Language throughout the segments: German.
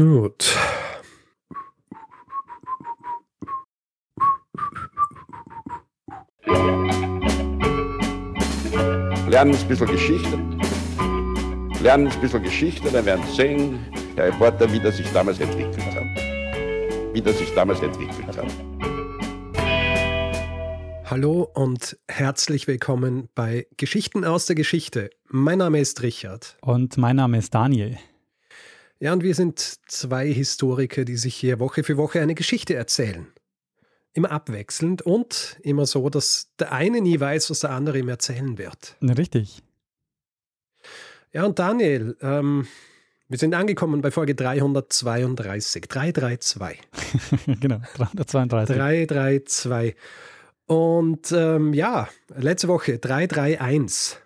Gut. Lernen ein bisschen Geschichte. Lernen ein bisschen Geschichte, dann werden Sie sehen, der Reporter, wie das sich damals entwickelt hat. Wie das sich damals entwickelt hat. Hallo und herzlich willkommen bei Geschichten aus der Geschichte. Mein Name ist Richard. Und mein Name ist Daniel. Ja, und wir sind zwei Historiker, die sich hier Woche für Woche eine Geschichte erzählen. Immer abwechselnd und immer so, dass der eine nie weiß, was der andere ihm erzählen wird. Richtig. Ja, und Daniel, ähm, wir sind angekommen bei Folge 332. 332. genau, 332. 332. Und ähm, ja, letzte Woche 331.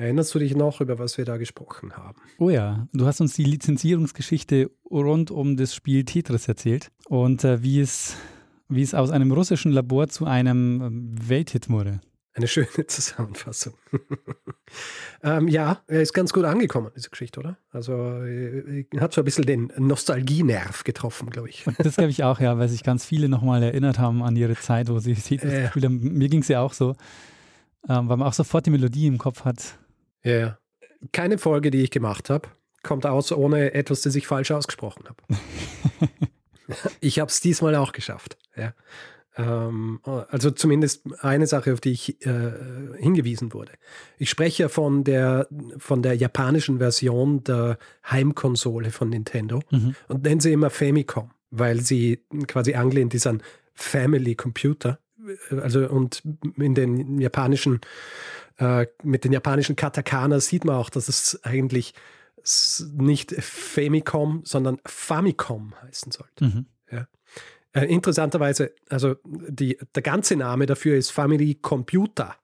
Erinnerst du dich noch, über was wir da gesprochen haben? Oh ja, du hast uns die Lizenzierungsgeschichte rund um das Spiel Tetris erzählt und äh, wie, es, wie es aus einem russischen Labor zu einem ähm, Welthit wurde. Eine schöne Zusammenfassung. ähm, ja, er ist ganz gut angekommen, diese Geschichte, oder? Also äh, hat so ein bisschen den Nostalgienerv getroffen, glaube ich. Das glaube ich auch, ja, weil sich ganz viele nochmal erinnert haben an ihre Zeit, wo sie Tetris Ja. gespielt haben. Mir ging es ja auch so, ähm, weil man auch sofort die Melodie im Kopf hat. Ja, ja. Keine Folge, die ich gemacht habe, kommt aus ohne etwas, das ich falsch ausgesprochen habe. ich habe es diesmal auch geschafft. Ja. Ähm, also zumindest eine Sache, auf die ich äh, hingewiesen wurde. Ich spreche von der, von der japanischen Version der Heimkonsole von Nintendo Mhm. und nenne sie immer Famicom, weil sie quasi angelehnt ist an Family Computer. Also und in den japanischen, äh, mit den japanischen Katakana sieht man auch, dass es eigentlich nicht Famicom, sondern Famicom heißen sollte. Mhm. Äh, interessanterweise, also die, der ganze Name dafür ist Family Computer,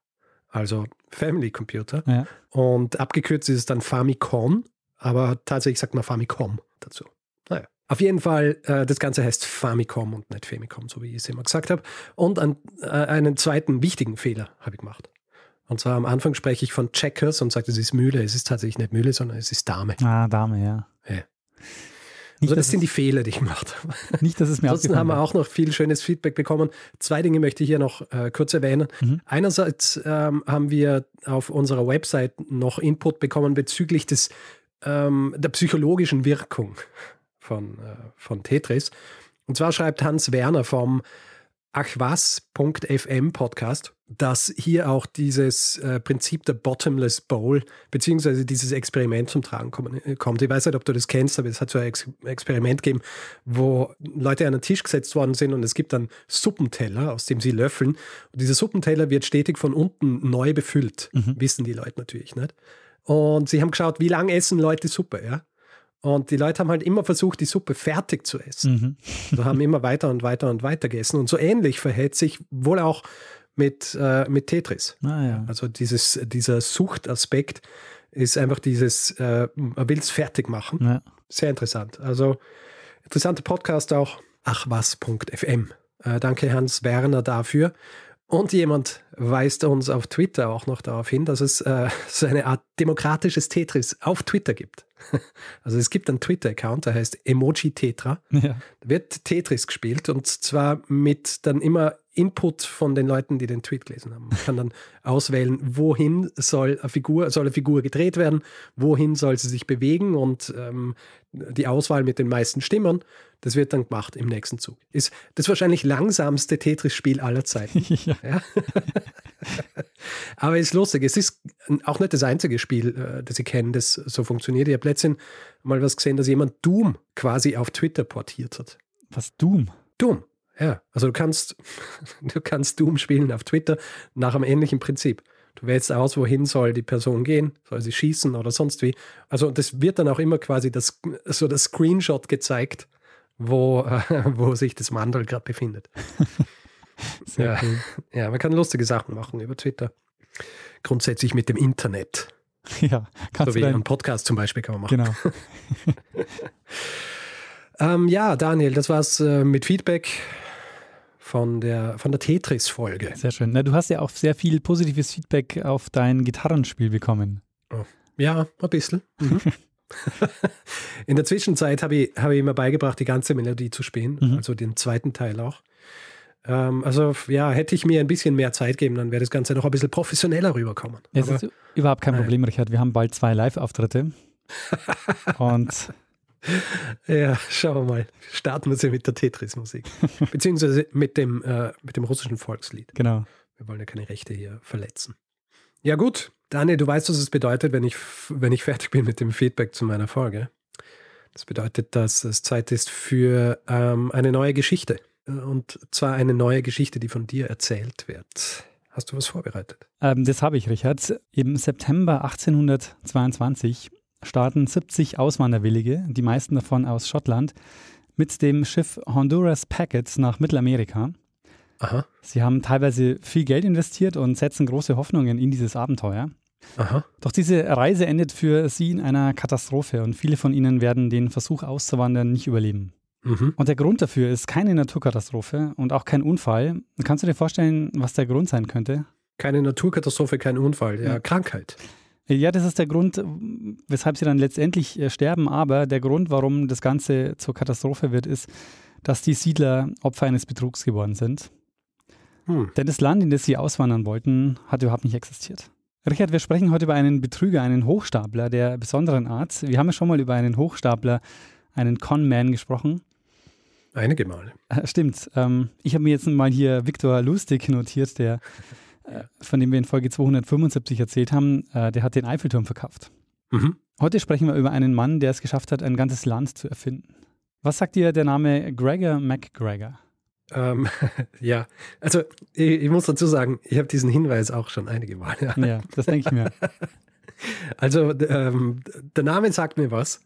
also Family Computer. Ja. Und abgekürzt ist es dann Famicom, aber tatsächlich sagt man Famicom dazu. Auf jeden Fall, äh, das Ganze heißt Famicom und nicht Famicom, so wie ich es immer gesagt habe. Und an, äh, einen zweiten wichtigen Fehler habe ich gemacht. Und zwar am Anfang spreche ich von Checkers und sage, es ist Mühle. Es ist tatsächlich nicht Mühle, sondern es ist Dame. Ah, Dame, ja. Ja. Nicht, Also das sind die Fehler, die ich gemacht habe. nicht, dass es mir Ansonsten haben wir auch noch viel schönes Feedback bekommen. Zwei Dinge möchte ich hier noch äh, kurz erwähnen. Mhm. Einerseits ähm, haben wir auf unserer Website noch Input bekommen bezüglich des, ähm, der psychologischen Wirkung von, äh, von Tetris. Und zwar schreibt Hans Werner vom achwas.fm Podcast, dass hier auch dieses äh, Prinzip der Bottomless Bowl beziehungsweise dieses Experiment zum Tragen kommen, äh, kommt. Ich weiß nicht, ob du das kennst, aber es hat so ein Ex Experiment gegeben, wo Leute an einen Tisch gesetzt worden sind und es gibt dann Suppenteller, aus dem sie löffeln. Und dieser Suppenteller wird stetig von unten neu befüllt. Wissen die Leute natürlich nicht. Und sie haben geschaut, wie lange essen Leute Suppe, ja? Und die Leute haben halt immer versucht, die Suppe fertig zu essen. Mhm. Haben immer weiter und weiter und weiter gegessen. Und so ähnlich verhält sich wohl auch mit, äh, mit Tetris. Ah, ja. Also dieses, dieser Suchtaspekt ist einfach dieses, äh, man will es fertig machen. ja. Sehr interessant. Also interessanter Podcast auch. Achwas.fm. Äh, danke Hans Werner dafür. Und jemand weist uns auf Twitter auch noch darauf hin, dass es äh, so eine Art demokratisches Tetris auf Twitter gibt. Also es gibt einen Twitter-Account, der heißt Emoji Tetra. ja. Da wird Tetris gespielt und zwar mit dann immer Input von den Leuten, die den Tweet gelesen haben. Man kann dann auswählen, wohin soll eine Figur, soll eine Figur gedreht werden, wohin soll sie sich bewegen und ähm, die Auswahl mit den meisten Stimmen, das wird dann gemacht im nächsten Zug. Ist das wahrscheinlich langsamste Tetris-Spiel aller Zeiten. ja. Ja. Aber es ist lustig. Es ist auch nicht das einzige Spiel, äh, das ich kenne, das so funktioniert. Ich habe letztens mal was gesehen, dass jemand Doom quasi auf Twitter portiert hat. Was Doom? Doom. Ja, also du kannst, du kannst Doom spielen auf Twitter nach einem ähnlichen Prinzip. Du wählst aus, wohin soll die Person gehen, soll sie schießen oder sonst wie. Also das wird dann auch immer quasi das, so das Screenshot gezeigt, wo, äh, wo sich das Mandel gerade befindet. Ja. cool. Ja, man kann lustige Sachen machen über Twitter. Grundsätzlich mit dem Internet. Ja, kannst So wie du einen dein, Podcast zum Beispiel kann man machen. Genau. Ähm, ja, Daniel, das war's äh, mit Feedback von der, von der Tetris-Folge. Sehr schön. Na, du hast ja auch sehr viel positives Feedback auf dein Gitarrenspiel bekommen. Ja, ein bisschen. Mhm. In der Zwischenzeit habe ich, hab ich immer beigebracht, die ganze Melodie zu spielen, Mhm. also den zweiten Teil auch. Ähm, also ja, hätte ich mir ein bisschen mehr Zeit geben, dann wäre das Ganze noch ein bisschen professioneller rüberkommen. Es Aber, ist überhaupt kein. Problem, Richard. Wir haben bald zwei Live-Auftritte. Und ja, schauen wir mal. Starten wir sie mit der Tetris-Musik. Beziehungsweise mit dem, äh, mit dem russischen Volkslied. genau. Wir wollen ja keine Rechte hier verletzen. Ja, gut. Daniel, du weißt, was es bedeutet, wenn ich, wenn ich fertig bin mit dem Feedback zu meiner Folge. Das bedeutet, dass es Zeit ist für ähm, eine neue Geschichte. Äh, Und zwar eine neue Geschichte, die von dir erzählt wird. Hast du was vorbereitet? Ähm, das habe ich, Richard. Im September 1822 starten 70 Auswanderwillige, die meisten davon aus Schottland, mit dem Schiff Honduras Packet nach Mittelamerika. Aha, Sie haben teilweise viel Geld investiert und setzen große Hoffnungen in dieses Abenteuer. aha. Doch diese Reise endet für sie in einer Katastrophe und viele von ihnen werden den Versuch auszuwandern nicht überleben. Mhm. Und der Grund dafür ist keine Naturkatastrophe und auch kein Unfall. Kannst du dir vorstellen, was der Grund sein könnte? Keine Naturkatastrophe, kein Unfall, ja, Ja. Krankheit. Ja, das ist der Grund, weshalb sie dann letztendlich äh, sterben. Aber der Grund, warum das Ganze zur Katastrophe wird, ist, dass die Siedler Opfer eines Betrugs geworden sind. Hm. Denn das Land, in das sie auswandern wollten, hat überhaupt nicht existiert. Richard, wir sprechen heute über einen Betrüger, einen Hochstapler der besonderen Art. Wir haben ja schon mal über einen Hochstapler, einen Conman gesprochen. Einige Male. Äh, Stimmt. Ähm, ich habe mir jetzt mal hier Viktor Lustig notiert, der, äh, von dem wir in Folge 275 erzählt haben. Äh, der hat den Eiffelturm verkauft. Mhm. Heute sprechen wir über einen Mann, der es geschafft hat, ein ganzes Land zu erfinden. Was sagt dir der Name Gregor MacGregor? Ähm, ja, also ich, ich muss dazu sagen, ich habe diesen Hinweis auch schon einige Male. Ja, das denke ich mir. Also ähm, der Name sagt mir was,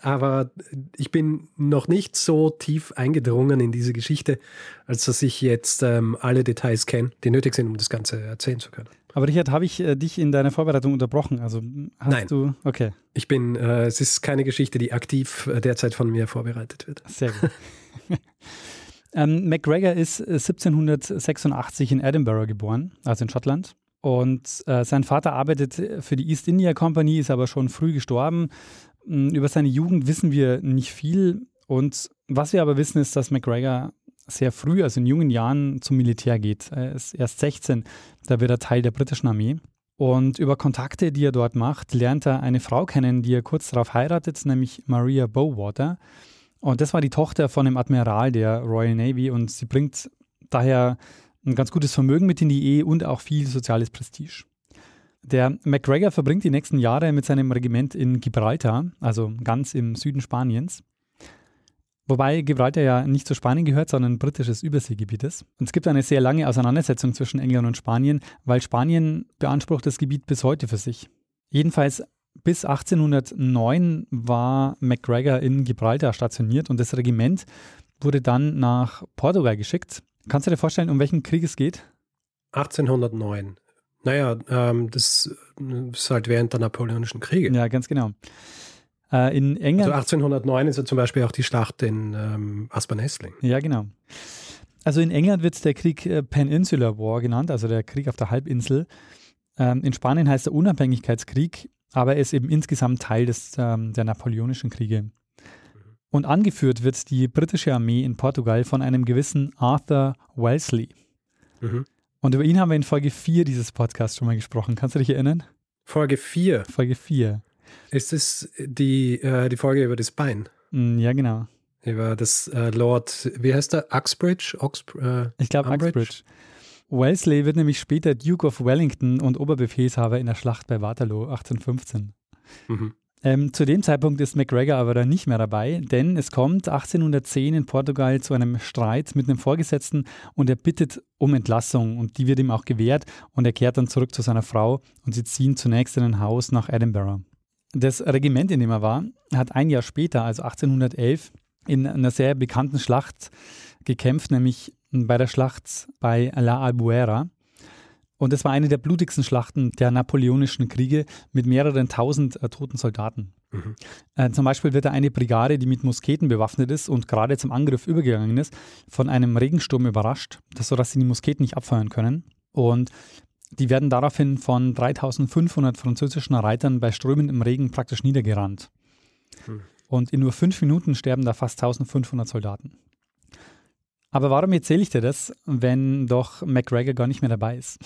aber ich bin noch nicht so tief eingedrungen in diese Geschichte, als dass ich jetzt ähm, alle Details kenne, die nötig sind, um das Ganze erzählen zu können. Aber Richard, habe ich äh, dich in deiner Vorbereitung unterbrochen? Also hast Nein. du. Okay, Ich bin, äh, es ist keine Geschichte, die aktiv äh, derzeit von mir vorbereitet wird. sehr gut. ähm, MacGregor ist äh, 1786 in Edinburgh geboren, also in Schottland. Und äh, sein Vater arbeitet für die East India Company, ist aber schon früh gestorben. Mm, Über seine Jugend wissen wir nicht viel. Und was wir aber wissen, ist, dass MacGregor sehr früh, also in jungen Jahren, zum Militär geht. Er ist erst 16, da wird er Teil der britischen Armee. Und über Kontakte, die er dort macht, lernt er eine Frau kennen, die er kurz darauf heiratet, nämlich Maria Bowater. Und das war die Tochter von einem Admiral der Royal Navy und sie bringt daher ein ganz gutes Vermögen mit in die Ehe und auch viel soziales Prestige. Der MacGregor verbringt die nächsten Jahre mit seinem Regiment in Gibraltar, also ganz im Süden Spaniens. Wobei Gibraltar ja nicht zu Spanien gehört, sondern britisches Überseegebiet ist. Und es gibt eine sehr lange Auseinandersetzung zwischen England und Spanien, weil Spanien beansprucht das Gebiet bis heute für sich. Jedenfalls bis 1809 war MacGregor in Gibraltar stationiert und das Regiment wurde dann nach Portugal geschickt. Kannst du dir vorstellen, um welchen Krieg es geht? 1809. Naja, ähm, das ist halt während der Napoleonischen Kriege. Ja, ganz genau. Äh, in England. Also 1809 ist ja zum Beispiel auch die Schlacht in ähm, Aspern-Essling. Ja, genau. Also in England wird der Krieg äh, Peninsular War genannt, also der Krieg auf der Halbinsel. Ähm, in Spanien heißt er Unabhängigkeitskrieg, aber er ist eben insgesamt Teil des, ähm, der Napoleonischen Kriege. Und angeführt wird die britische Armee in Portugal von einem gewissen Arthur Wellesley. Mhm. Und über ihn haben wir in Folge 4 dieses Podcasts schon mal gesprochen. Kannst du dich erinnern? Folge 4. Folge 4. Ist es die, äh, die Folge über das Bein? Mm, ja, genau. Über das äh, Lord, wie heißt der? Uxbridge? Oxb äh, Ich glaube? Uxbridge. Wellesley wird nämlich später Duke of Wellington und Oberbefehlshaber in der Schlacht bei Waterloo 1815. mhm. Ähm, zu dem Zeitpunkt ist MacGregor aber dann nicht mehr dabei, denn es kommt 1810 in Portugal zu einem Streit mit einem Vorgesetzten und er bittet um Entlassung und die wird ihm auch gewährt und er kehrt dann zurück zu seiner Frau und sie ziehen zunächst in ein Haus nach Edinburgh. Das Regiment, in dem er war, hat ein Jahr später, also 1811, in einer sehr bekannten Schlacht gekämpft, nämlich bei der Schlacht bei La Albuera. Und es war eine der blutigsten Schlachten der napoleonischen Kriege mit mehreren tausend äh, toten Soldaten. Mhm. Äh, zum Beispiel wird da eine Brigade, die mit Musketen bewaffnet ist und gerade zum Angriff übergegangen ist, von einem Regensturm überrascht, das, sodass sie die Musketen nicht abfeuern können. Und die werden daraufhin von 3500 französischen Reitern bei strömendem Regen praktisch niedergerannt. Hm. Und in nur fünf Minuten sterben da fast 1500 Soldaten. Aber warum erzähle ich dir das, wenn doch McGregor gar nicht mehr dabei ist?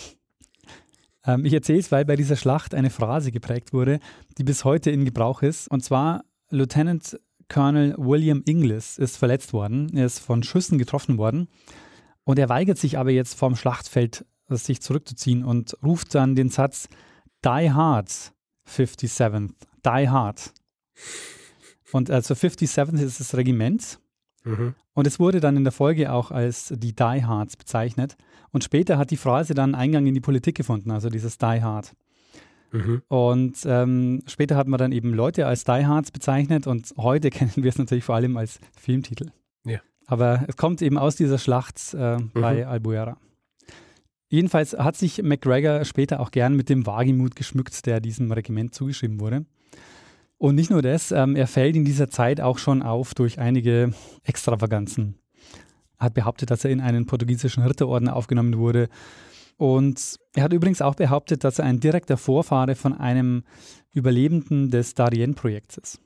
Ähm, ich erzähle es, weil bei dieser Schlacht eine Phrase geprägt wurde, die bis heute in Gebrauch ist. Und zwar Lieutenant Colonel William Inglis ist verletzt worden. Er ist von Schüssen getroffen worden. Und er weigert sich aber jetzt vom Schlachtfeld, sich zurückzuziehen und ruft dann den Satz Die Hard, 57th. Die Hard. Und also 57th ist das Regiment. Mhm. Und es wurde dann in der Folge auch als die Die Hards bezeichnet. Und später hat die Phrase dann Eingang in die Politik gefunden, also dieses Die Hard. Mhm. Und ähm, später hat man dann eben Leute als Die Hards bezeichnet und heute kennen wir es natürlich vor allem als Filmtitel. Ja. Aber es kommt eben aus dieser Schlacht äh, mhm. bei Albuera. Jedenfalls hat sich McGregor später auch gern mit dem Wagemut geschmückt, der diesem Regiment zugeschrieben wurde. Und nicht nur das, ähm, er fällt in dieser Zeit auch schon auf durch einige Extravaganzen. Er hat behauptet, dass er in einen portugiesischen Ritterorden aufgenommen wurde. Und er hat übrigens auch behauptet, dass er ein direkter Vorfahre von einem Überlebenden des Darien-Projekts ist.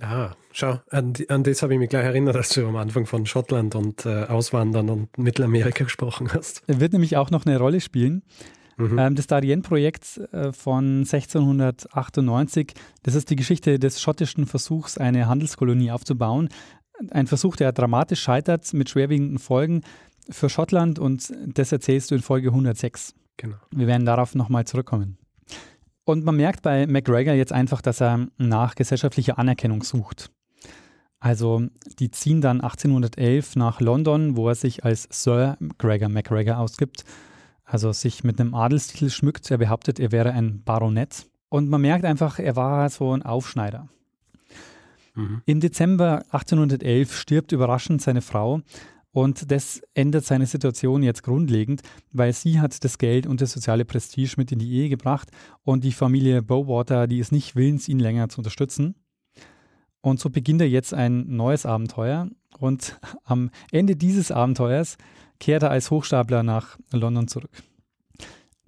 Ah, schau, an, an das habe ich mich gleich erinnert, als du am Anfang von Schottland und äh, Auswandern und Mittelamerika gesprochen hast. Er wird nämlich auch noch eine Rolle spielen. Mhm. Ähm, das Darien-Projekt äh, von 1698, das ist die Geschichte des schottischen Versuchs, eine Handelskolonie aufzubauen. Ein Versuch, der dramatisch scheitert mit schwerwiegenden Folgen für Schottland und das erzählst du in Folge 106. Genau. Wir werden darauf nochmal zurückkommen. Und man merkt bei McGregor jetzt einfach, dass er nach gesellschaftlicher Anerkennung sucht. Also die ziehen dann 1811 nach London, wo er sich als Sir Gregor McGregor ausgibt also sich mit einem Adelstitel schmückt. Er behauptet, er wäre ein Baronet. Und man merkt einfach, er war so ein Aufschneider. Mhm. Im Dezember 1811 stirbt überraschend seine Frau und das ändert seine Situation jetzt grundlegend, weil sie hat das Geld und das soziale Prestige mit in die Ehe gebracht und die Familie Bowater, die ist nicht willens, ihn länger zu unterstützen. Und so beginnt er jetzt ein neues Abenteuer und am Ende dieses Abenteuers kehrt er als Hochstapler nach London zurück.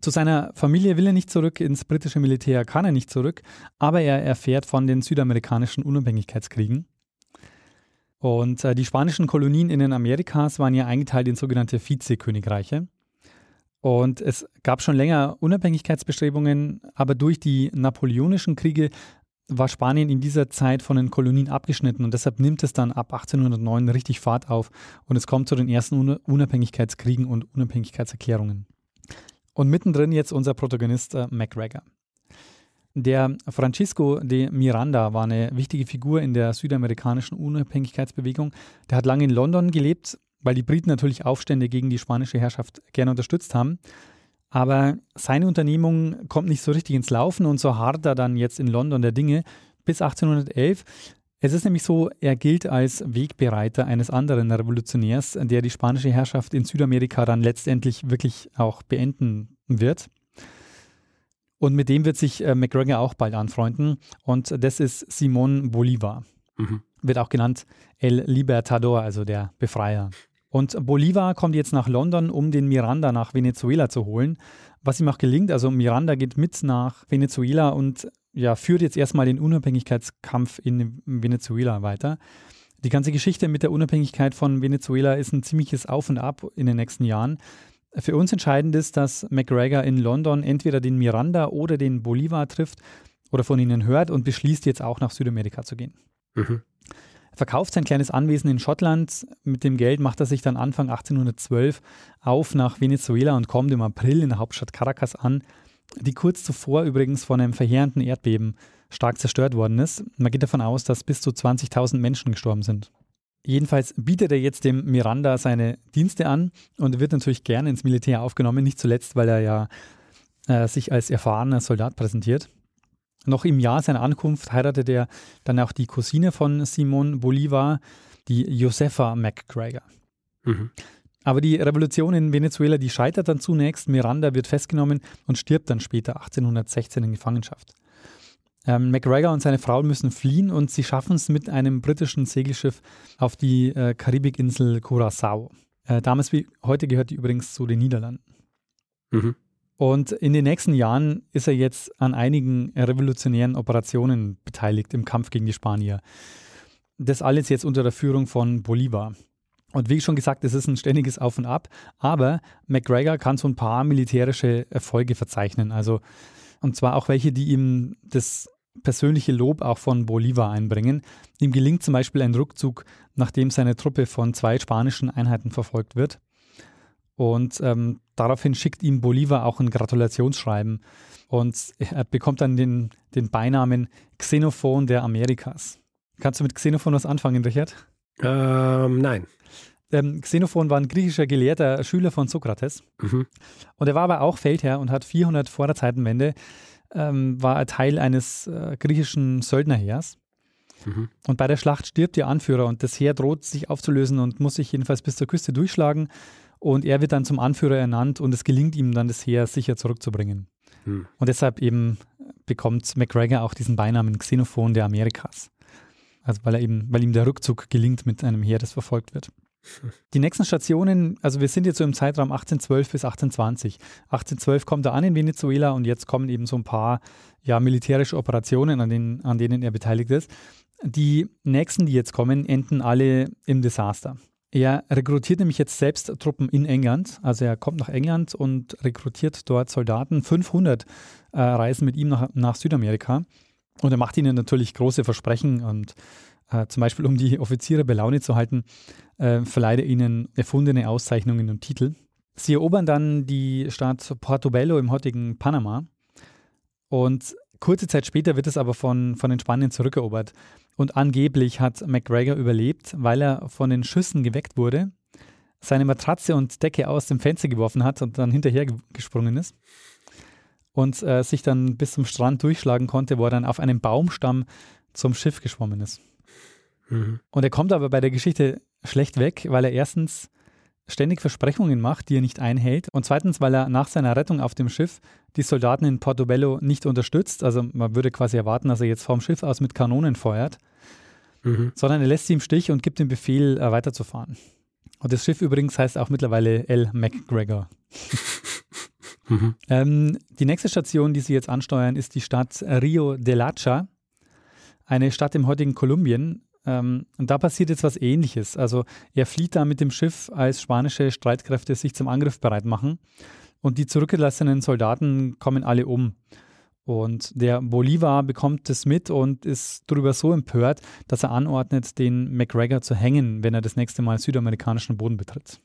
Zu seiner Familie will er nicht zurück, ins britische Militär kann er nicht zurück, aber er erfährt von den südamerikanischen Unabhängigkeitskriegen. Und äh, die spanischen Kolonien in den Amerikas waren ja eingeteilt in sogenannte Vizekönigreiche. Und es gab schon länger Unabhängigkeitsbestrebungen, aber durch die napoleonischen Kriege war Spanien in dieser Zeit von den Kolonien abgeschnitten und deshalb nimmt es dann ab 1809 richtig Fahrt auf und es kommt zu den ersten Unabhängigkeitskriegen und Unabhängigkeitserklärungen. Und mittendrin jetzt unser Protagonist äh, MacGregor. Der Francisco de Miranda war eine wichtige Figur in der südamerikanischen Unabhängigkeitsbewegung. Der hat lange in London gelebt, weil die Briten natürlich Aufstände gegen die spanische Herrschaft gerne unterstützt haben. Aber seine Unternehmung kommt nicht so richtig ins Laufen und so hart er dann jetzt in London der Dinge bis 1811. Es ist nämlich so, er gilt als Wegbereiter eines anderen Revolutionärs, der die spanische Herrschaft in Südamerika dann letztendlich wirklich auch beenden wird. Und mit dem wird sich äh, McGregor auch bald anfreunden. Und das ist Simon Bolivar. Mhm. Wird auch genannt El Libertador, also der Befreier. Und Bolivar kommt jetzt nach London, um den Miranda nach Venezuela zu holen, was ihm auch gelingt. Also Miranda geht mit nach Venezuela und ja, führt jetzt erstmal den Unabhängigkeitskampf in Venezuela weiter. Die ganze Geschichte mit der Unabhängigkeit von Venezuela ist ein ziemliches Auf und Ab in den nächsten Jahren. Für uns entscheidend ist, dass McGregor in London entweder den Miranda oder den Bolivar trifft oder von ihnen hört und beschließt jetzt auch nach Südamerika zu gehen. Mhm verkauft sein kleines Anwesen in Schottland. Mit dem Geld macht er sich dann Anfang 1812 auf nach Venezuela und kommt im April in der Hauptstadt Caracas an, die kurz zuvor übrigens von einem verheerenden Erdbeben stark zerstört worden ist. Man geht davon aus, dass bis zu 20.000 Menschen gestorben sind. Jedenfalls bietet er jetzt dem Miranda seine Dienste an und wird natürlich gerne ins Militär aufgenommen, nicht zuletzt, weil er ja äh, sich als erfahrener Soldat präsentiert. Noch im Jahr seiner Ankunft heiratet er dann auch die Cousine von Simon Bolivar, die Josefa McGregor. Mhm. Aber die Revolution in Venezuela, die scheitert dann zunächst. Miranda wird festgenommen und stirbt dann später 1816 in Gefangenschaft. Ähm, McGregor und seine Frau müssen fliehen und sie schaffen es mit einem britischen Segelschiff auf die äh, Karibikinsel Curacao. Äh, damals wie heute gehört die übrigens zu den Niederlanden. Mhm. Und in den nächsten Jahren ist er jetzt an einigen revolutionären Operationen beteiligt im Kampf gegen die Spanier. Das alles jetzt unter der Führung von Bolivar. Und wie schon gesagt, es ist ein ständiges Auf und Ab, aber McGregor kann so ein paar militärische Erfolge verzeichnen. Also, und zwar auch welche, die ihm das persönliche Lob auch von Bolivar einbringen. Ihm gelingt zum Beispiel ein Rückzug, nachdem seine Truppe von zwei spanischen Einheiten verfolgt wird. Und ähm, daraufhin schickt ihm Bolivar auch ein Gratulationsschreiben. Und er bekommt dann den, den Beinamen Xenophon der Amerikas. Kannst du mit Xenophon was anfangen, Richard? Ähm, nein. Ähm, Xenophon war ein griechischer Gelehrter, Schüler von Sokrates. Mhm. Und er war aber auch Feldherr und hat 400 vor der Zeitenwende, ähm, war er Teil eines äh, griechischen Söldnerheers. Mhm. Und bei der Schlacht stirbt der Anführer und das Heer droht sich aufzulösen und muss sich jedenfalls bis zur Küste durchschlagen. Und er wird dann zum Anführer ernannt und es gelingt ihm dann, das Heer sicher zurückzubringen. Hm. Und deshalb eben bekommt McGregor auch diesen Beinamen Xenophon der Amerikas. Also weil er eben, weil ihm der Rückzug gelingt mit einem Heer, das verfolgt wird. Die nächsten Stationen, also wir sind jetzt so im Zeitraum 1812 bis 1820. 1812 kommt er an in Venezuela und jetzt kommen eben so ein paar ja, militärische Operationen, an denen, an denen er beteiligt ist. Die nächsten, die jetzt kommen, enden alle im Desaster. Er rekrutiert nämlich jetzt selbst Truppen in England. Also er kommt nach England und rekrutiert dort Soldaten. 500 äh, reisen mit ihm nach, nach, Südamerika. Und er macht ihnen natürlich große Versprechen. Und äh, zum Beispiel, um die Offiziere bei Laune zu halten, äh, verleiht er ihnen erfundene Auszeichnungen und Titel. Sie erobern dann die Stadt Portobello im heutigen Panama. Und kurze Zeit später wird es aber von, von den Spaniern zurückerobert. Und angeblich hat McGregor überlebt, weil er von den Schüssen geweckt wurde, seine Matratze und Decke aus dem Fenster geworfen hat und dann hinterher gesprungen ist. Und äh, sich dann bis zum Strand durchschlagen konnte, wo er dann auf einem Baumstamm zum Schiff geschwommen ist. Mhm. Und er kommt aber bei der Geschichte schlecht weg, weil er erstens ständig Versprechungen macht, die er nicht einhält. Und zweitens, weil er nach seiner Rettung auf dem Schiff die Soldaten in Portobello nicht unterstützt. Also man würde quasi erwarten, dass er jetzt vom Schiff aus mit Kanonen feuert. Mhm. Sondern er lässt sie im Stich und gibt den Befehl, äh, weiterzufahren. Und das Schiff übrigens heißt auch mittlerweile L. McGregor. mhm. ähm, die nächste Station, die sie jetzt ansteuern, ist die Stadt Rio de Lacha, eine Stadt im heutigen Kolumbien, ähm, und da passiert jetzt was Ähnliches. Also er flieht da mit dem Schiff, als spanische Streitkräfte sich zum Angriff bereit machen. Und die zurückgelassenen Soldaten kommen alle um. Und der Bolivar bekommt das mit und ist darüber so empört, dass er anordnet, den McGregor zu hängen, wenn er das nächste Mal südamerikanischen Boden betritt.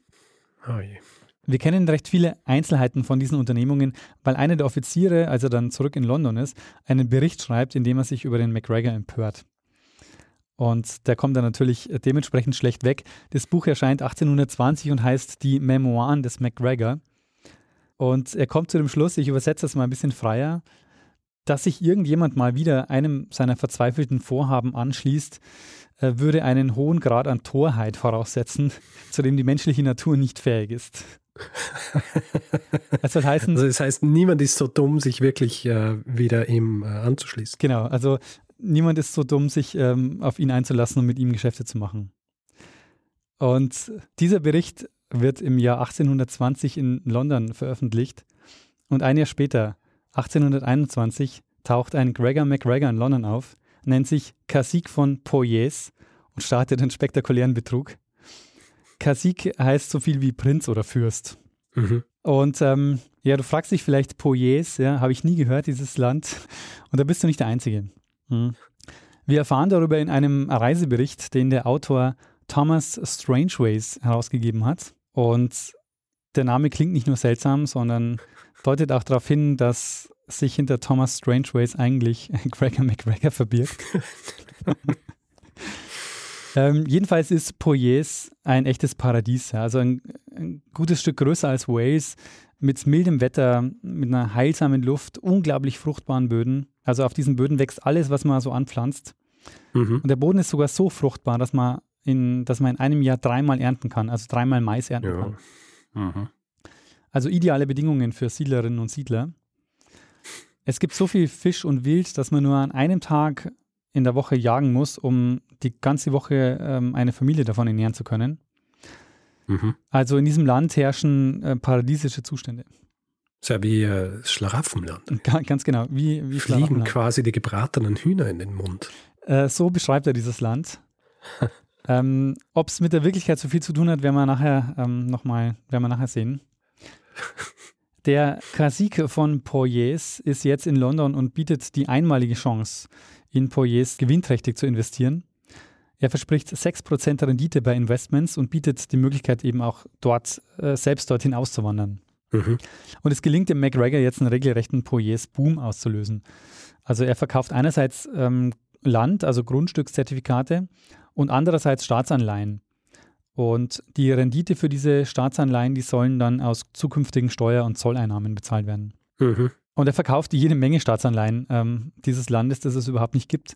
Oh Wir kennen recht viele Einzelheiten von diesen Unternehmungen, weil einer der Offiziere, als er dann zurück in London ist, einen Bericht schreibt, in dem er sich über den McGregor empört. Und der kommt dann natürlich dementsprechend schlecht weg. Das Buch erscheint 1820 und heißt Die Memoiren des MacGregor. Und er kommt zu dem Schluss, ich übersetze das mal ein bisschen freier, dass sich irgendjemand mal wieder einem seiner verzweifelten Vorhaben anschließt, äh, würde einen hohen Grad an Torheit voraussetzen, zu dem die menschliche Natur nicht fähig ist. Das soll heißen, also das heißt, niemand ist so dumm, sich wirklich äh, wieder ihm äh, anzuschließen. Genau, also niemand ist so dumm, sich ähm, auf ihn einzulassen und mit ihm Geschäfte zu machen. Und dieser Bericht wird im Jahr 1820 in London veröffentlicht. Und ein Jahr später, 1821, taucht ein Gregor MacGregor in London auf, nennt sich Cacique von Poyes und startet einen spektakulären Betrug. Cacique heißt so viel wie Prinz oder Fürst. Mhm. Und ähm, ja, du fragst dich vielleicht Poyes, ja, habe ich nie gehört, dieses Land. Und da bist du nicht der Einzige. Mhm. Wir erfahren darüber in einem Reisebericht, den der Autor Thomas Strangeways herausgegeben hat. Und der Name klingt nicht nur seltsam, sondern deutet auch darauf hin, dass sich hinter Thomas Strangeways eigentlich Gregor McGregor verbirgt. ähm, jedenfalls ist Poyes ein echtes Paradies, ja. also ein, ein, gutes Stück größer als Wales, mit mildem Wetter, mit einer heilsamen Luft, unglaublich fruchtbaren Böden. Also auf diesen Böden wächst alles, was man so anpflanzt. Mhm. Und der Boden ist sogar so fruchtbar, dass man, in, dass man in einem Jahr dreimal ernten kann, also dreimal Mais ernten ja. kann. Mhm. Also ideale Bedingungen für Siedlerinnen und Siedler. Es gibt so viel Fisch und Wild, dass man nur an einem Tag in der Woche jagen muss, um die ganze Woche ähm, eine Familie davon ernähren zu können. Mhm. Also in diesem Land herrschen äh, paradiesische Zustände. ist ja wie äh, Schlaraffenland. Ganz genau, wie, wie Fliegen quasi die gebratenen Hühner in den Mund. Äh, so beschreibt er dieses Land. ähm, Ob es mit der Wirklichkeit so viel zu tun hat, werden wir nachher ähm, nochmal, werden wir nachher sehen. Der Kasik von Poyes ist jetzt in London und bietet die einmalige Chance, in Poyes gewinnträchtig zu investieren. Er verspricht 6% Rendite bei Investments und bietet die Möglichkeit eben auch dort, äh, selbst dorthin auszuwandern. Mhm. Und es gelingt dem McGregor jetzt einen regelrechten Poyes-Boom auszulösen. Also er verkauft einerseits ähm, Land, also Grundstückszertifikate und andererseits Staatsanleihen. Und die Rendite für diese Staatsanleihen, die sollen dann aus zukünftigen Steuer- und Zolleinnahmen bezahlt werden. Mhm. Und er verkauft jede Menge Staatsanleihen ähm, dieses Landes, das es überhaupt nicht gibt.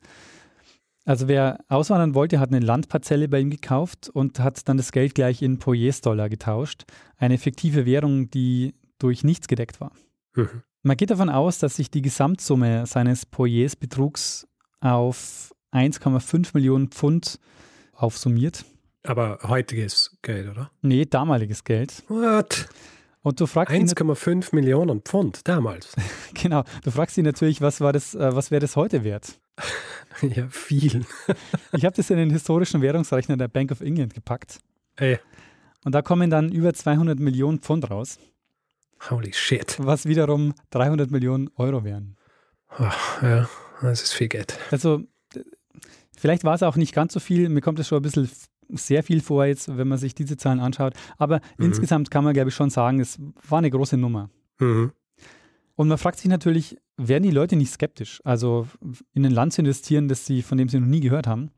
Also wer auswandern wollte, hat eine Landparzelle bei ihm gekauft und hat dann das Geld gleich in Poyes-Dollar getauscht. Eine fiktive Währung, die durch nichts gedeckt war. Mhm. Man geht davon aus, dass sich die Gesamtsumme seines Poyes-Betrugs auf 1,5 Millionen Pfund aufsummiert. Aber heutiges Geld, oder? Nee, damaliges Geld. What? Und du fragst 1,5 Millionen Pfund damals. genau. Du fragst ihn natürlich, was war das, äh, was wäre das heute wert? ja, viel. ich habe das in den historischen Währungsrechner der Bank of England gepackt. Ey. Und da kommen dann über 200 Millionen Pfund raus. Holy shit. Was wiederum 300 Millionen Euro wären. Ach, ja, das ist viel Geld. Also, vielleicht war es auch nicht ganz so viel. Mir kommt es schon ein bisschen sehr viel vor, jetzt, wenn man sich diese Zahlen anschaut. Aber mhm. insgesamt kann man, glaube ich, schon sagen, es war eine große Nummer. Mhm. Und man fragt sich natürlich, werden die Leute nicht skeptisch? Also in ein Land zu investieren, das sie, von dem sie noch nie gehört haben.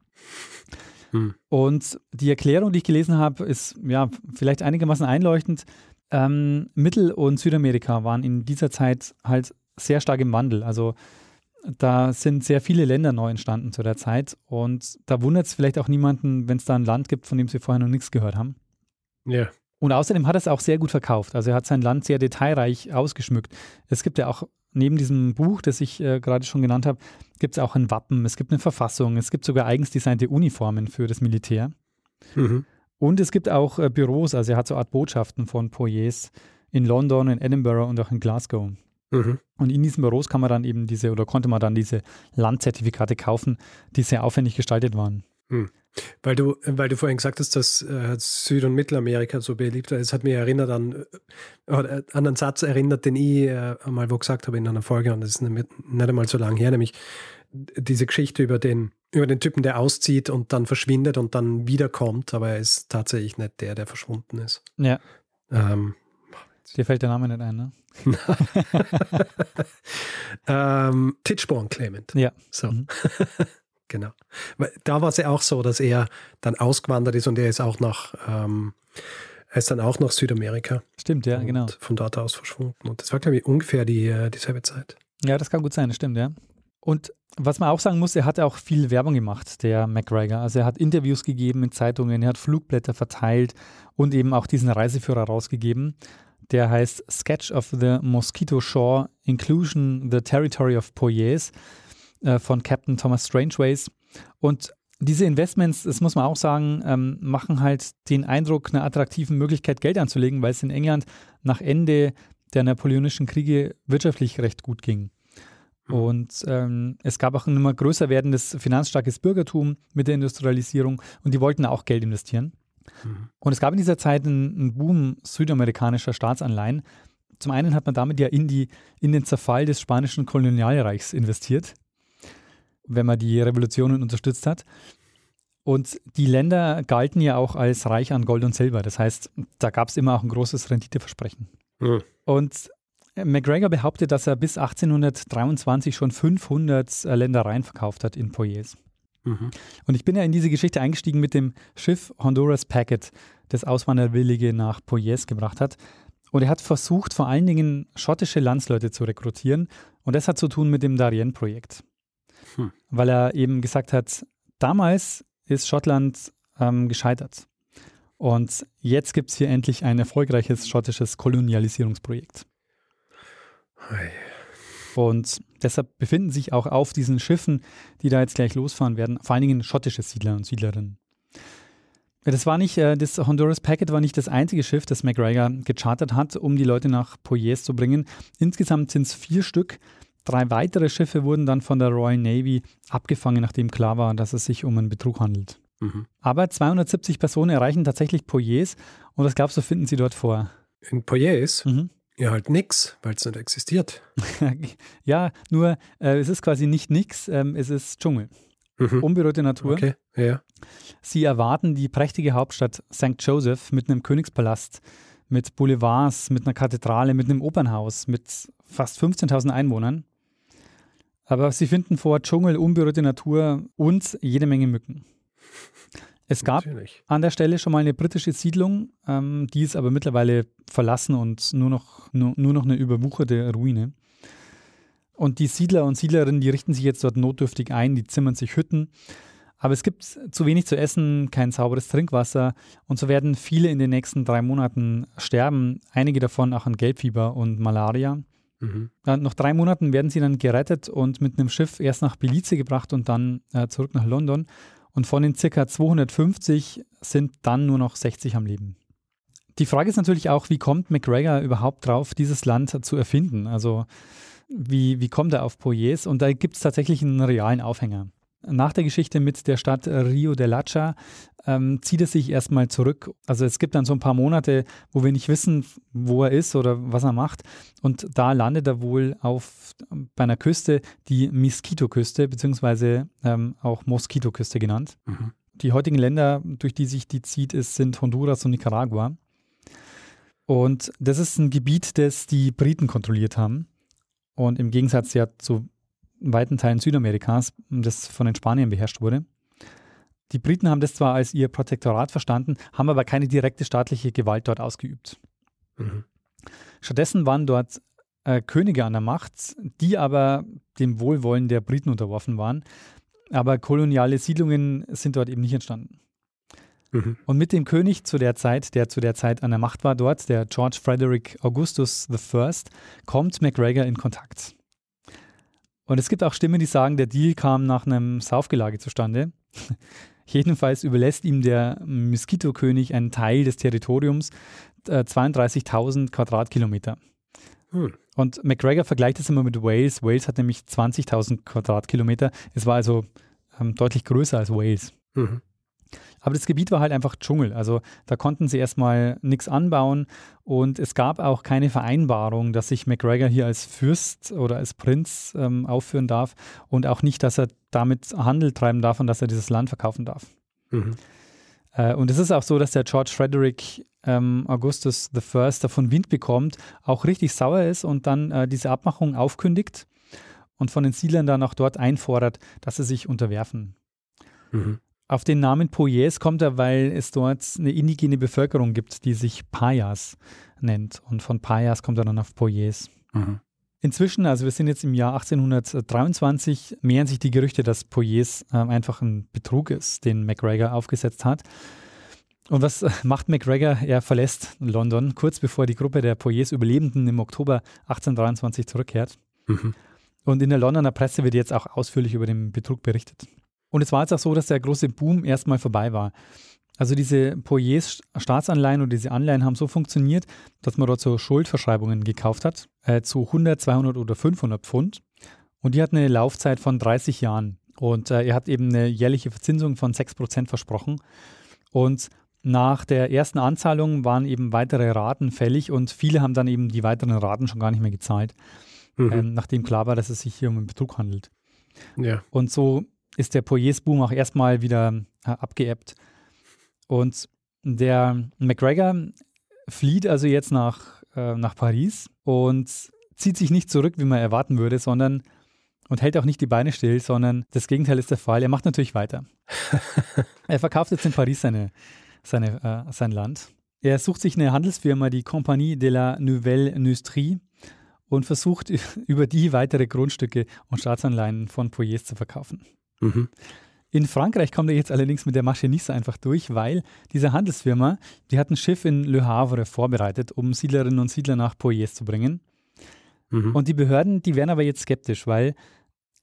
Mhm. Und die Erklärung, die ich gelesen habe, ist ja vielleicht einigermaßen einleuchtend. Ähm, Mittel- und Südamerika waren in dieser Zeit halt sehr stark im Wandel. Also da sind sehr viele Länder neu entstanden zu der Zeit und da wundert es vielleicht auch niemanden, wenn es da ein Land gibt, von dem sie vorher noch nichts gehört haben. Ja. Und außerdem hat er es auch sehr gut verkauft. Also er hat sein Land sehr detailreich ausgeschmückt. Es gibt ja auch neben diesem Buch, das ich äh, gerade schon genannt habe, gibt es auch ein Wappen, es gibt eine Verfassung, es gibt sogar eigens designte Uniformen für das Militär. Mhm. Und es gibt auch äh, Büros, also er hat so Art Botschaften von Poyers in London, in Edinburgh und auch in Glasgow. Mhm. Und in diesen Büros kann man dann eben diese oder konnte man dann diese Landzertifikate kaufen, die sehr aufwendig gestaltet waren. Mhm. Weil du, weil du vorhin gesagt hast, dass äh, Süd- und Mittelamerika so beliebt war. Es hat mich erinnert an, äh, an einen Satz erinnert, den ich äh, einmal wo gesagt habe in einer Folge, und das ist nicht, nicht einmal so lange her, nämlich diese Geschichte über den, über den Typen, der auszieht und dann verschwindet und dann wiederkommt, aber er ist tatsächlich nicht der, der verschwunden ist. Ja. Ähm, Dir fällt der Name nicht ein, ne? ähm, Titchborn Clement. Ja. So. Mhm. genau. Da war es ja auch so, dass er dann ausgewandert ist und er ist auch nach, ähm, er ist dann auch nach Südamerika. Stimmt, ja, genau. Von dort aus verschwunden. Und das war, glaube ich, ungefähr die, äh, dieselbe Zeit. Ja, das kann gut sein, das stimmt, ja. Und was man auch sagen muss, er hat auch viel Werbung gemacht, der McGregor. Also er hat Interviews gegeben in Zeitungen, er hat Flugblätter verteilt und eben auch diesen Reiseführer rausgegeben der heißt Sketch of the Mosquito Shore, Inclusion the Territory of Poyers äh, von Captain Thomas Strangeways. Und diese Investments, das muss man auch sagen, ähm, machen halt den Eindruck einer attraktiven Möglichkeit, Geld anzulegen, weil es in England nach Ende der napoleonischen Kriege wirtschaftlich recht gut ging. Mhm. Und ähm, es gab auch ein immer größer werdendes finanzstarkes Bürgertum mit der Industrialisierung und die wollten auch Geld investieren. Mhm. Und es gab in dieser Zeit einen, einen Boom südamerikanischer Staatsanleihen. Zum einen hat man damit ja in, die, in den Zerfall des spanischen Kolonialreichs investiert, wenn man die Revolutionen unterstützt hat. Und die Länder galten ja auch als reich an Gold und Silber. Das heißt, da gab es immer auch ein großes Renditeversprechen. Mhm. Und McGregor behauptet, dass er bis 1823 schon 500 Ländereien verkauft hat in Poyers. Mhm. Und ich bin ja in diese Geschichte eingestiegen mit dem Schiff Honduras Packet, das Auswanderwillige nach Poyes gebracht hat. Und er hat versucht, vor allen Dingen schottische Landsleute zu rekrutieren. Und das hat zu tun mit dem Darien-Projekt. Hm. Weil er eben gesagt hat, damals ist Schottland ähm, gescheitert. Und jetzt gibt es hier endlich ein erfolgreiches schottisches Kolonialisierungsprojekt. Hey. Und deshalb befinden sich auch auf diesen Schiffen, die da jetzt gleich losfahren werden, vor allen Dingen schottische Siedler und Siedlerinnen. Das war nicht, äh, das Honduras Packet war nicht das einzige Schiff, das McGregor gechartert hat, um die Leute nach Poyes zu bringen. Insgesamt sind es vier Stück. Drei weitere Schiffe wurden dann von der Royal Navy abgefangen, nachdem klar war, dass es sich um einen Betrug handelt. Mhm. Aber 270 Personen erreichen tatsächlich Poyes und was glaubst du, finden sie dort vor? In Poyes? Mhm. Ja, halt nix, weil es nicht existiert. ja, nur äh, es ist quasi nicht nix, ähm, es ist Dschungel. Mhm. Unberührte Natur. Okay, ja. Sie erwarten die prächtige Hauptstadt St. Joseph mit einem Königspalast, mit Boulevards, mit einer Kathedrale, mit einem Opernhaus, mit fast 15.000 Einwohnern. Aber sie finden vor Dschungel, unberührte Natur und jede Menge Mücken. Es gab Natürlich. an der Stelle schon mal eine britische Siedlung, ähm, die ist aber mittlerweile verlassen und nur noch, nur, nur noch eine überwucherte Ruine. Und die Siedler und Siedlerinnen, die richten sich jetzt dort notdürftig ein, die zimmern sich Hütten. Aber es gibt zu wenig zu essen, kein sauberes Trinkwasser und so werden viele in den nächsten drei Monaten sterben, einige davon auch an Gelbfieber und Malaria. Mhm. nach drei Monaten werden sie dann gerettet und mit einem Schiff erst nach Belize gebracht und dann äh, zurück nach London. Und von den circa 250 sind dann nur noch 60 am Leben. Die Frage ist natürlich auch, wie kommt McGregor überhaupt drauf, dieses Land zu erfinden? Also wie, wie kommt er auf Poyes? Und da gibt es tatsächlich einen realen Aufhänger. Nach der Geschichte mit der Stadt Rio de Lacha ähm, zieht er sich erstmal zurück. Also es gibt dann so ein paar Monate, wo wir nicht wissen, wo er ist oder was er macht. Und da landet er wohl auf bei einer Küste, die Mosquito-Küste, beziehungsweise ähm, auch Mosquito-Küste genannt. Mhm. Die heutigen Länder, durch die sich die zieht, ist, sind Honduras und Nicaragua. Und das ist ein Gebiet, das die Briten kontrolliert haben. Und im Gegensatz ja zu weiten Teilen Südamerikas, das von den Spaniern beherrscht wurde. Die Briten haben das zwar als ihr Protektorat verstanden, haben aber keine direkte staatliche Gewalt dort ausgeübt. Mhm. Stattdessen waren dort äh, Könige an der Macht, die aber dem Wohlwollen der Briten unterworfen waren. Aber koloniale Siedlungen sind dort eben nicht entstanden. Mhm. Und mit dem König zu der Zeit, der zu der Zeit an der Macht war dort, der George Frederick Augustus I., kommt MacGregor in Kontakt. Und es gibt auch Stimmen, die sagen, der Deal kam nach einem Saufgelage zustande. Jedenfalls überlässt ihm der Moskitokönig einen Teil des Territoriums, äh, 32.000 Quadratkilometer. Hm. Und McGregor vergleicht das immer mit Wales. Wales hat nämlich 20.000 Quadratkilometer. Es war also ähm, deutlich größer als Wales. Mhm. Aber das Gebiet war halt einfach Dschungel. Also da konnten sie erstmal nichts anbauen und es gab auch keine Vereinbarung, dass sich McGregor hier als Fürst oder als Prinz ähm, aufführen darf und auch nicht, dass er damit Handel treiben darf und dass er dieses Land verkaufen darf. Mhm. Äh, und es ist auch so, dass der George Frederick ähm, Augustus I. davon Wind bekommt, auch richtig sauer ist und dann äh, diese Abmachung aufkündigt und von den Siedlern dann auch dort einfordert, dass sie sich unterwerfen. Mhm. Auf den Namen Poyes kommt er, weil es dort eine indigene Bevölkerung gibt, die sich Payas nennt. Und von Payas kommt er dann auf Poyes. Mhm. Inzwischen, also wir sind jetzt im Jahr 1823, mehren sich die Gerüchte, dass Poyes äh, einfach ein Betrug ist, den McGregor aufgesetzt hat. Und was macht McGregor? Er verlässt London kurz bevor die Gruppe der Poyes Überlebenden im Oktober 1823 zurückkehrt. Mhm. Und in der Londoner Presse wird jetzt auch ausführlich über den Betrug berichtet. Und es war jetzt auch so, dass der große Boom erstmal vorbei war. Also diese Poyers Staatsanleihen oder diese Anleihen haben so funktioniert, dass man dort so Schuldverschreibungen gekauft hat, äh, zu 100, 200 oder 500 Pfund. Und die hat eine Laufzeit von 30 Jahren. Und äh, er hat eben eine jährliche Verzinsung von 6% versprochen. Und nach der ersten Anzahlung waren eben weitere Raten fällig und viele haben dann eben die weiteren Raten schon gar nicht mehr gezahlt, mhm. ähm, nachdem klar war, dass es sich hier um einen Betrug handelt. Ja. Und so ist der Poyers-Boom auch erstmal wieder äh, abgeebbt. Und der McGregor flieht also jetzt nach, äh, nach Paris und zieht sich nicht zurück, wie man erwarten würde, sondern und hält auch nicht die Beine still, sondern das Gegenteil ist der Fall. Er macht natürlich weiter. er verkauft jetzt in Paris seine, seine, äh, sein Land. Er sucht sich eine Handelsfirma, die Compagnie de la Nouvelle Industrie, und versucht über die weitere Grundstücke und Staatsanleihen von Poyers zu verkaufen. Mhm. In Frankreich kommt er jetzt allerdings mit der Masche nicht so einfach durch, weil diese Handelsfirma, die hat ein Schiff in Le Havre vorbereitet, um Siedlerinnen und Siedler nach Poyes zu bringen. Mhm. Und die Behörden, die werden aber jetzt skeptisch, weil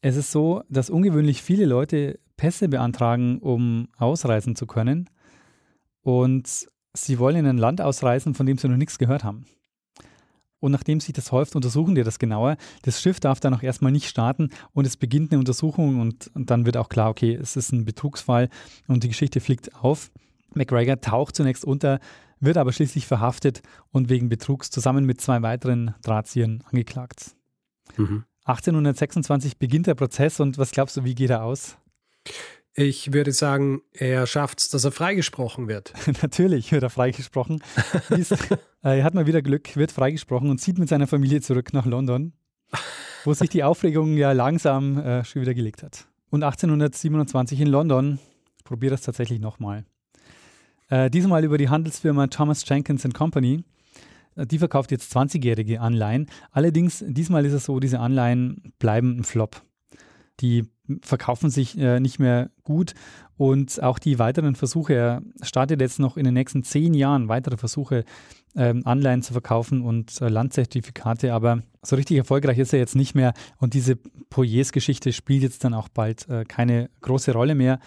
es ist so, dass ungewöhnlich viele Leute Pässe beantragen, um ausreisen zu können. und sie wollen in ein Land ausreisen, von dem sie noch nichts gehört haben. Und nachdem sich das häuft, untersuchen die das genauer. Das Schiff darf dann auch erstmal nicht starten und es beginnt eine Untersuchung und, und dann wird auch klar, okay, es ist ein Betrugsfall und die Geschichte fliegt auf. McGregor taucht zunächst unter, wird aber schließlich verhaftet und wegen Betrugs zusammen mit zwei weiteren Drahtziehern angeklagt. Mhm. 1826 beginnt der Prozess und was glaubst du, wie geht er aus? Ich würde sagen, er schafft es, dass er freigesprochen wird. Natürlich wird er freigesprochen. er hat mal wieder Glück, wird freigesprochen und zieht mit seiner Familie zurück nach London, wo sich die Aufregung ja langsam äh, schon wieder gelegt hat. Und 1827 in London probiert er es tatsächlich nochmal. Äh, diesmal über die Handelsfirma Thomas Jenkins Company. Äh, die verkauft jetzt 20-jährige Anleihen. Allerdings, diesmal ist es so, diese Anleihen bleiben ein Flop. Die verkaufen sich äh, nicht mehr gut und auch die weiteren Versuche, er startet jetzt noch in den nächsten zehn Jahren weitere Versuche, ähm, Anleihen zu verkaufen und äh, Landzertifikate, aber so richtig erfolgreich ist er jetzt nicht mehr und diese Poyers-Geschichte spielt jetzt dann auch bald äh, keine große Rolle mehr.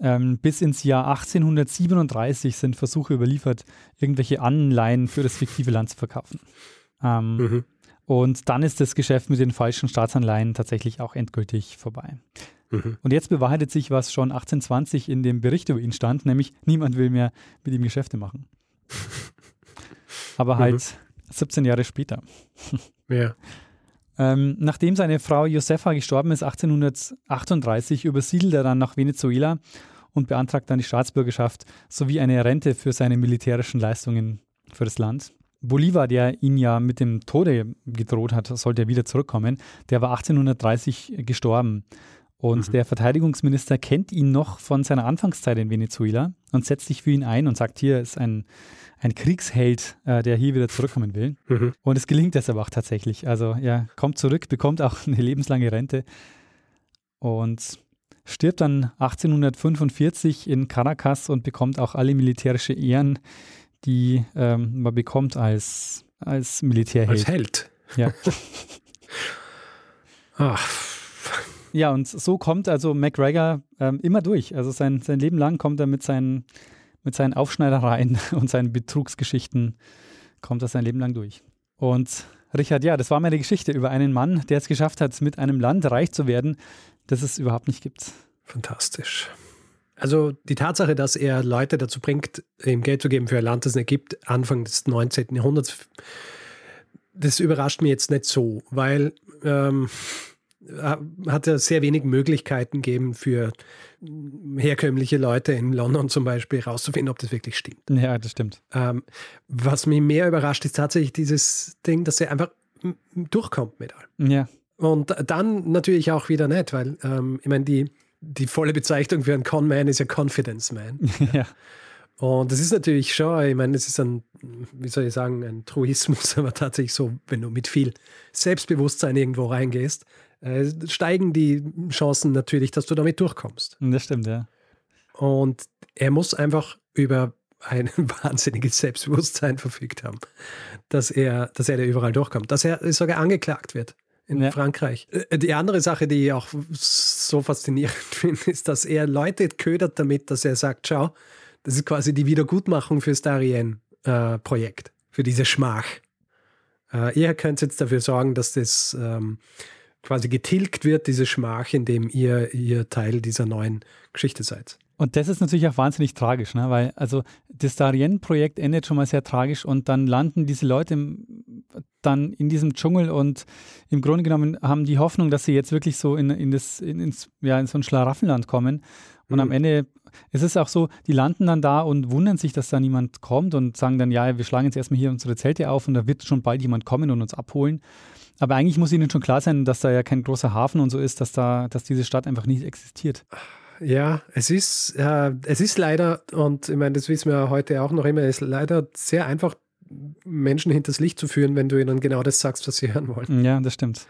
Ähm, bis ins Jahr 1837 sind Versuche überliefert, irgendwelche Anleihen für das fiktive Land zu verkaufen. Ähm, mhm. Und dann ist das Geschäft mit den falschen Staatsanleihen tatsächlich auch endgültig vorbei. Mhm. Und jetzt bewahrheitet sich, was schon 1820 in dem Bericht über ihn stand, nämlich niemand will mehr mit ihm Geschäfte machen. Aber halt mhm. 17 Jahre später. ja. Ähm, nachdem seine Frau Josefa gestorben ist, 1838, übersiedelt er dann nach Venezuela und beantragt dann die Staatsbürgerschaft sowie eine Rente für seine militärischen Leistungen für das Land. Bolivar, der ihn ja mit dem Tode gedroht hat, sollte er wieder zurückkommen, der war 1830 gestorben. Und mhm. der Verteidigungsminister kennt ihn noch von seiner Anfangszeit in Venezuela und setzt sich für ihn ein und sagt, hier ist ein, ein Kriegsheld, äh, der hier wieder zurückkommen will. Mhm. Und es gelingt deshalb auch tatsächlich. Also er kommt zurück, bekommt auch eine lebenslange Rente und stirbt dann 1845 in Caracas und bekommt auch alle militärische Ehren, die ähm, man bekommt als, als Militärheld. Als Held. Ja. Ach. Ja, und so kommt also McGregor ähm, immer durch. Also sein, sein Leben lang kommt er mit seinen, mit seinen Aufschneidereien und seinen Betrugsgeschichten, kommt er sein Leben lang durch. Und Richard, ja, das war meine Geschichte über einen Mann, der es geschafft hat, mit einem Land reich zu werden, das es überhaupt nicht gibt. Fantastisch. Also die Tatsache, dass er Leute dazu bringt, ihm Geld zu geben für ein Land, das es nicht gibt, Anfang des 19. Jahrhunderts, das überrascht mich jetzt nicht so, weil ähm, hat er sehr wenig Möglichkeiten gegeben für herkömmliche Leute in London zum Beispiel herauszufinden, ob das wirklich stimmt. Ja, das stimmt. Ähm, was mich mehr überrascht, ist tatsächlich dieses Ding, dass er einfach durchkommt mit allem. Ja. Und dann natürlich auch wieder nicht, weil ähm, ich meine, die die volle Bezeichnung für einen Con-Man ist ja Confidence Man. ja. Und das ist natürlich schon, ich meine, es ist ein, wie soll ich sagen, ein Truismus, aber tatsächlich so, wenn du mit viel Selbstbewusstsein irgendwo reingehst, äh, steigen die Chancen natürlich, dass du damit durchkommst. Das stimmt, ja. Und er muss einfach über ein wahnsinniges Selbstbewusstsein verfügt haben, dass er, dass er da überall durchkommt, dass er sogar angeklagt wird in ja. Frankreich. Äh, die andere Sache, die ich auch so faszinierend finde, ist, dass er Leute ködert damit, dass er sagt, schau, das ist quasi die Wiedergutmachung fürs Darien-Projekt, äh, für diese Schmach. Äh, ihr könnt jetzt dafür sorgen, dass das ähm, quasi getilgt wird, diese Schmach, indem ihr, ihr Teil dieser neuen Geschichte seid. Und das ist natürlich auch wahnsinnig tragisch, ne? weil also das Darien-Projekt endet schon mal sehr tragisch und dann landen diese Leute im, dann in diesem Dschungel und im Grunde genommen haben die Hoffnung, dass sie jetzt wirklich so in, in, das, in, ins, ja, in so ein Schlaraffenland kommen. Und mhm. am Ende ist es auch so, die landen dann da und wundern sich, dass da niemand kommt und sagen dann, ja, wir schlagen jetzt erstmal hier unsere Zelte auf und da wird schon bald jemand kommen und uns abholen. Aber eigentlich muss ihnen schon klar sein, dass da ja kein großer Hafen und so ist, dass da, dass diese Stadt einfach nicht existiert. Ja, es ist, äh, es ist leider, und ich meine, das wissen wir heute auch noch immer, es ist leider sehr einfach, Menschen hinters Licht zu führen, wenn du ihnen genau das sagst, was sie hören wollen. Ja, das stimmt.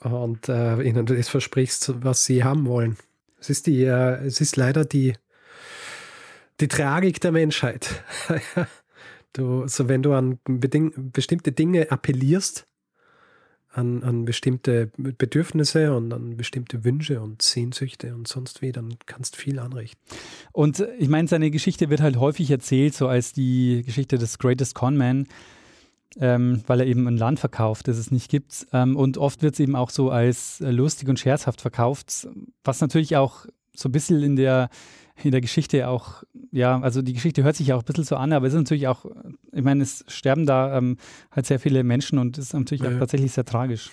Und äh, ihnen das versprichst, was sie haben wollen. Es ist die, äh, es ist leider die, die Tragik der Menschheit. du, so wenn du an bestimmte Dinge appellierst, an, an bestimmte Bedürfnisse und an bestimmte Wünsche und Sehnsüchte und sonst wie, dann kannst viel anrichten. Und ich meine, seine Geschichte wird halt häufig erzählt, so als die Geschichte des Greatest Conman, ähm, weil er eben ein Land verkauft, das es nicht gibt. Ähm, und oft wird es eben auch so als lustig und scherzhaft verkauft, was natürlich auch so ein bisschen in der in der Geschichte auch, ja, also die Geschichte hört sich ja auch ein bisschen so an, aber es ist natürlich auch, ich meine, es sterben da ähm, halt sehr viele Menschen und es ist natürlich ja, auch tatsächlich sehr tragisch.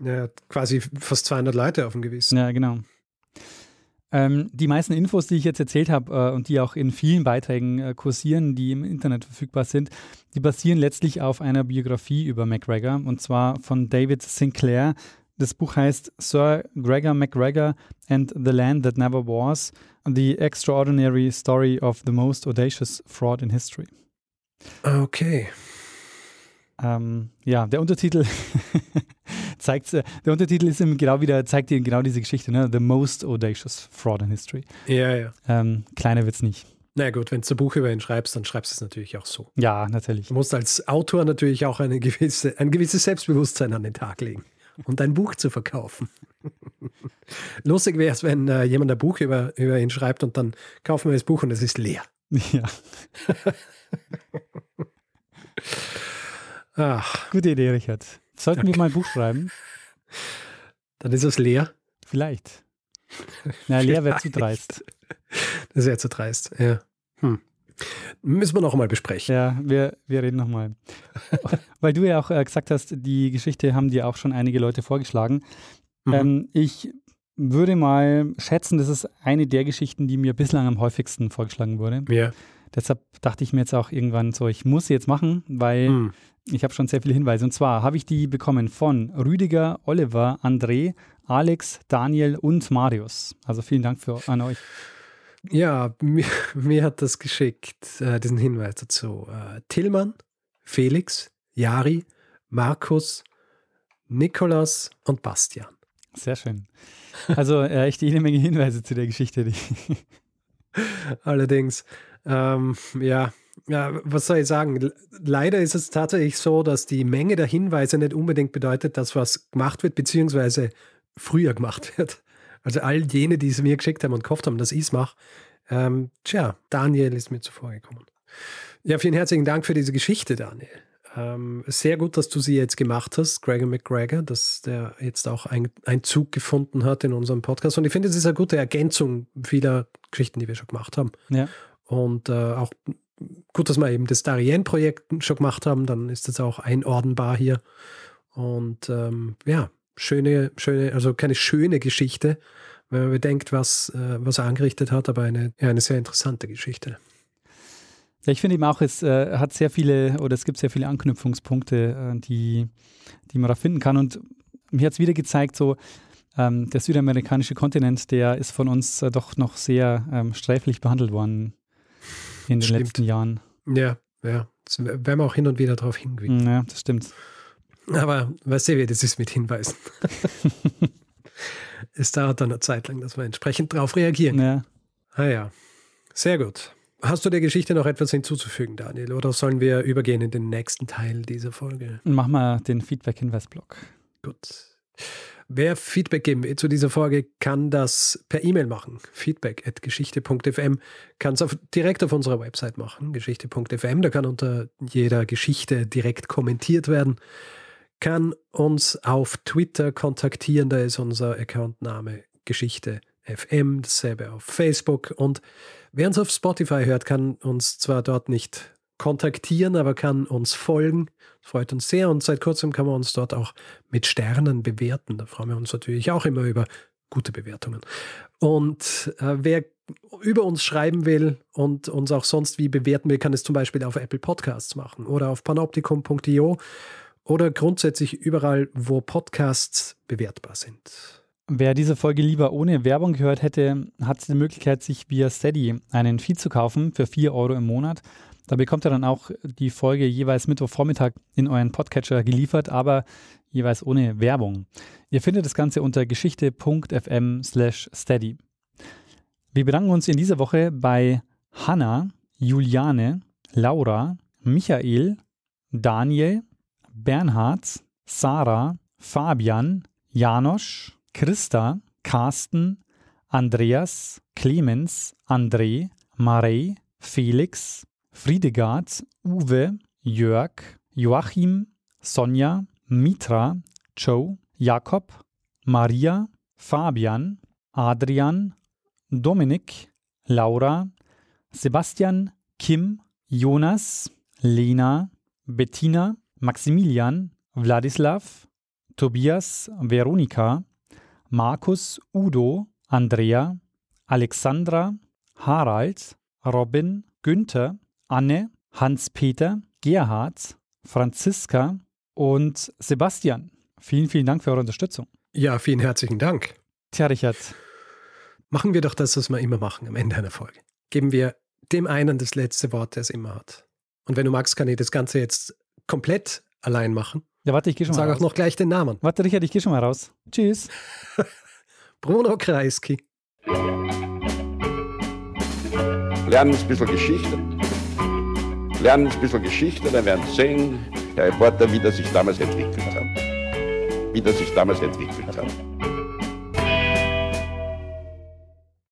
Ja, quasi fast 200 Leute auf dem Gewissen. Ja, genau. Ähm, die meisten Infos, die ich jetzt erzählt habe äh, und die auch in vielen Beiträgen äh, kursieren, die im Internet verfügbar sind, die basieren letztlich auf einer Biografie über McGregor und zwar von David Sinclair. Das Buch heißt Sir Gregor McGregor and the Land That Never Was The Extraordinary Story of the Most Audacious Fraud in History. Okay. Ähm, ja, der Untertitel zeigt, äh, der Untertitel ist genau wieder, zeigt dir genau diese Geschichte, ne? The Most Audacious Fraud in History. Ja, ja. Ähm, kleiner wird's nicht. Na gut, wenn du ein Buch über ihn schreibst, dann schreibst du es natürlich auch so. Ja, natürlich. Du musst als Autor natürlich auch eine gewisse, ein gewisses Selbstbewusstsein an den Tag legen und dein Buch zu verkaufen. Lustig wäre es, wenn äh, jemand ein Buch über, über ihn schreibt und dann kaufen wir das Buch und es ist leer. Ja. Ach. Gute Idee, Richard. Sollten okay. wir mal ein Buch schreiben? Dann ist es leer. Vielleicht. Na, leer wäre zu dreist. Das wäre zu dreist, ja. Hm. Müssen wir noch mal besprechen. Ja, wir, wir reden noch mal. Weil du ja auch äh, gesagt hast, die Geschichte haben dir auch schon einige Leute vorgeschlagen. Mhm. Ähm, ich würde mal schätzen, das ist eine der Geschichten, die mir bislang am häufigsten vorgeschlagen wurde. Ja. Deshalb dachte ich mir jetzt auch irgendwann so, ich muss sie jetzt machen, weil mhm. ich habe schon sehr viele Hinweise. Und zwar habe ich die bekommen von Rüdiger, Oliver, André, Alex, Daniel und Marius. Also vielen Dank für, an euch. Ja, mir, mir hat das geschickt, äh, diesen Hinweis dazu. Äh, Tillmann, Felix, Jari, Markus, Nikolas und Bastian. Sehr schön. Also äh, echt jede Menge Hinweise zu der Geschichte. Allerdings, ähm, ja, ja, was soll ich sagen? Leider ist es tatsächlich so, dass die Menge der Hinweise nicht unbedingt bedeutet, dass was gemacht wird, beziehungsweise früher gemacht wird. Also all jene, die es mir geschickt haben und gehofft haben, dass ich es mache, ähm, tja, Daniel ist mir zuvor gekommen. Ja, vielen herzlichen Dank für diese Geschichte, Daniel. Ähm, sehr gut, dass du sie jetzt gemacht hast, Gregor McGregor, dass der jetzt auch ein, Zug gefunden hat in unserem Podcast. Und ich finde, es ist eine gute Ergänzung vieler Geschichten, die wir schon gemacht haben. Ja. Und äh, auch gut, dass wir eben das Darien-Projekt schon gemacht haben, dann ist das auch einordnbar hier. Und ähm, ja, schöne, schöne, also keine schöne Geschichte, wenn man bedenkt, was, äh, was er angerichtet hat, aber eine, ja, eine sehr interessante Geschichte. Ja, ich finde eben auch, es äh, hat sehr viele oder es gibt sehr viele Anknüpfungspunkte, äh, die, die man da finden kann. Und mir hat es wieder gezeigt, so ähm, der südamerikanische Kontinent, der ist von uns äh, doch noch sehr ähm, sträflich behandelt worden in den stimmt. letzten Jahren. Ja, ja. Das werden wir auch hin und wieder darauf hingewiesen. Ja, das stimmt. Aber weißt du, wie das ist mit Hinweisen? es dauert dann eine Zeit lang, dass wir entsprechend darauf reagieren. Ja. Ah ja, sehr gut. Hast du der Geschichte noch etwas hinzuzufügen, Daniel? Oder sollen wir übergehen in den nächsten Teil dieser Folge? Mach mal den Feedback-Hinweis-Blog. Gut. Wer Feedback geben will zu dieser Folge, kann das per E-Mail machen. Feedback at geschichte.fm kann es direkt auf unserer Website machen, geschichte.fm. Da kann unter jeder Geschichte direkt kommentiert werden. Kann uns auf Twitter kontaktieren, da ist unser Accountname Geschichte FM, dasselbe auf Facebook und Wer uns auf Spotify hört, kann uns zwar dort nicht kontaktieren, aber kann uns folgen. Freut uns sehr und seit kurzem kann man uns dort auch mit Sternen bewerten. Da freuen wir uns natürlich auch immer über gute Bewertungen. Und äh, wer über uns schreiben will und uns auch sonst wie bewerten will, kann es zum Beispiel auf Apple Podcasts machen oder auf panoptikum.io oder grundsätzlich überall, wo Podcasts bewertbar sind. Wer diese Folge lieber ohne Werbung gehört hätte, hat die Möglichkeit, sich via Steady einen Feed zu kaufen für 4 Euro im Monat. Da bekommt ihr dann auch die Folge jeweils Mittwochvormittag in euren Podcatcher geliefert, aber jeweils ohne Werbung. Ihr findet das Ganze unter geschichte.fm slash steady. Wir bedanken uns in dieser Woche bei Hanna, Juliane, Laura, Michael, Daniel, Bernhard, Sarah, Fabian, Janosch, Christa, Carsten, Andreas, Clemens, André, Marei, Felix, Friedegard, Uwe, Jörg, Joachim, Sonja, Mitra, Joe, Jakob, Maria, Fabian, Adrian, Dominik, Laura, Sebastian, Kim, Jonas, Lena, Bettina, Maximilian, Wladislav, Tobias, Veronika, Markus, Udo, Andrea, Alexandra, Harald, Robin, Günther, Anne, Hans-Peter, Gerhard, Franziska und Sebastian. Vielen, vielen Dank für eure Unterstützung. Ja, vielen herzlichen Dank. Tja, Richard. Machen wir doch das, was wir immer machen am Ende einer Folge. Geben wir dem einen das letzte Wort, der es immer hat. Und wenn du magst, kann ich das Ganze jetzt komplett allein machen. Ja, warte, ich gehe schon Sag mal auch raus. noch gleich den Namen. Warte, Richard, ich gehe schon mal raus. Tschüss. Bruno Kreisky. Lernen ein bisschen Geschichte. Lernen ein bisschen Geschichte, dann werden Sie sehen, der Reporter, wie das sich damals entwickelt hat. Wie das sich damals entwickelt hat.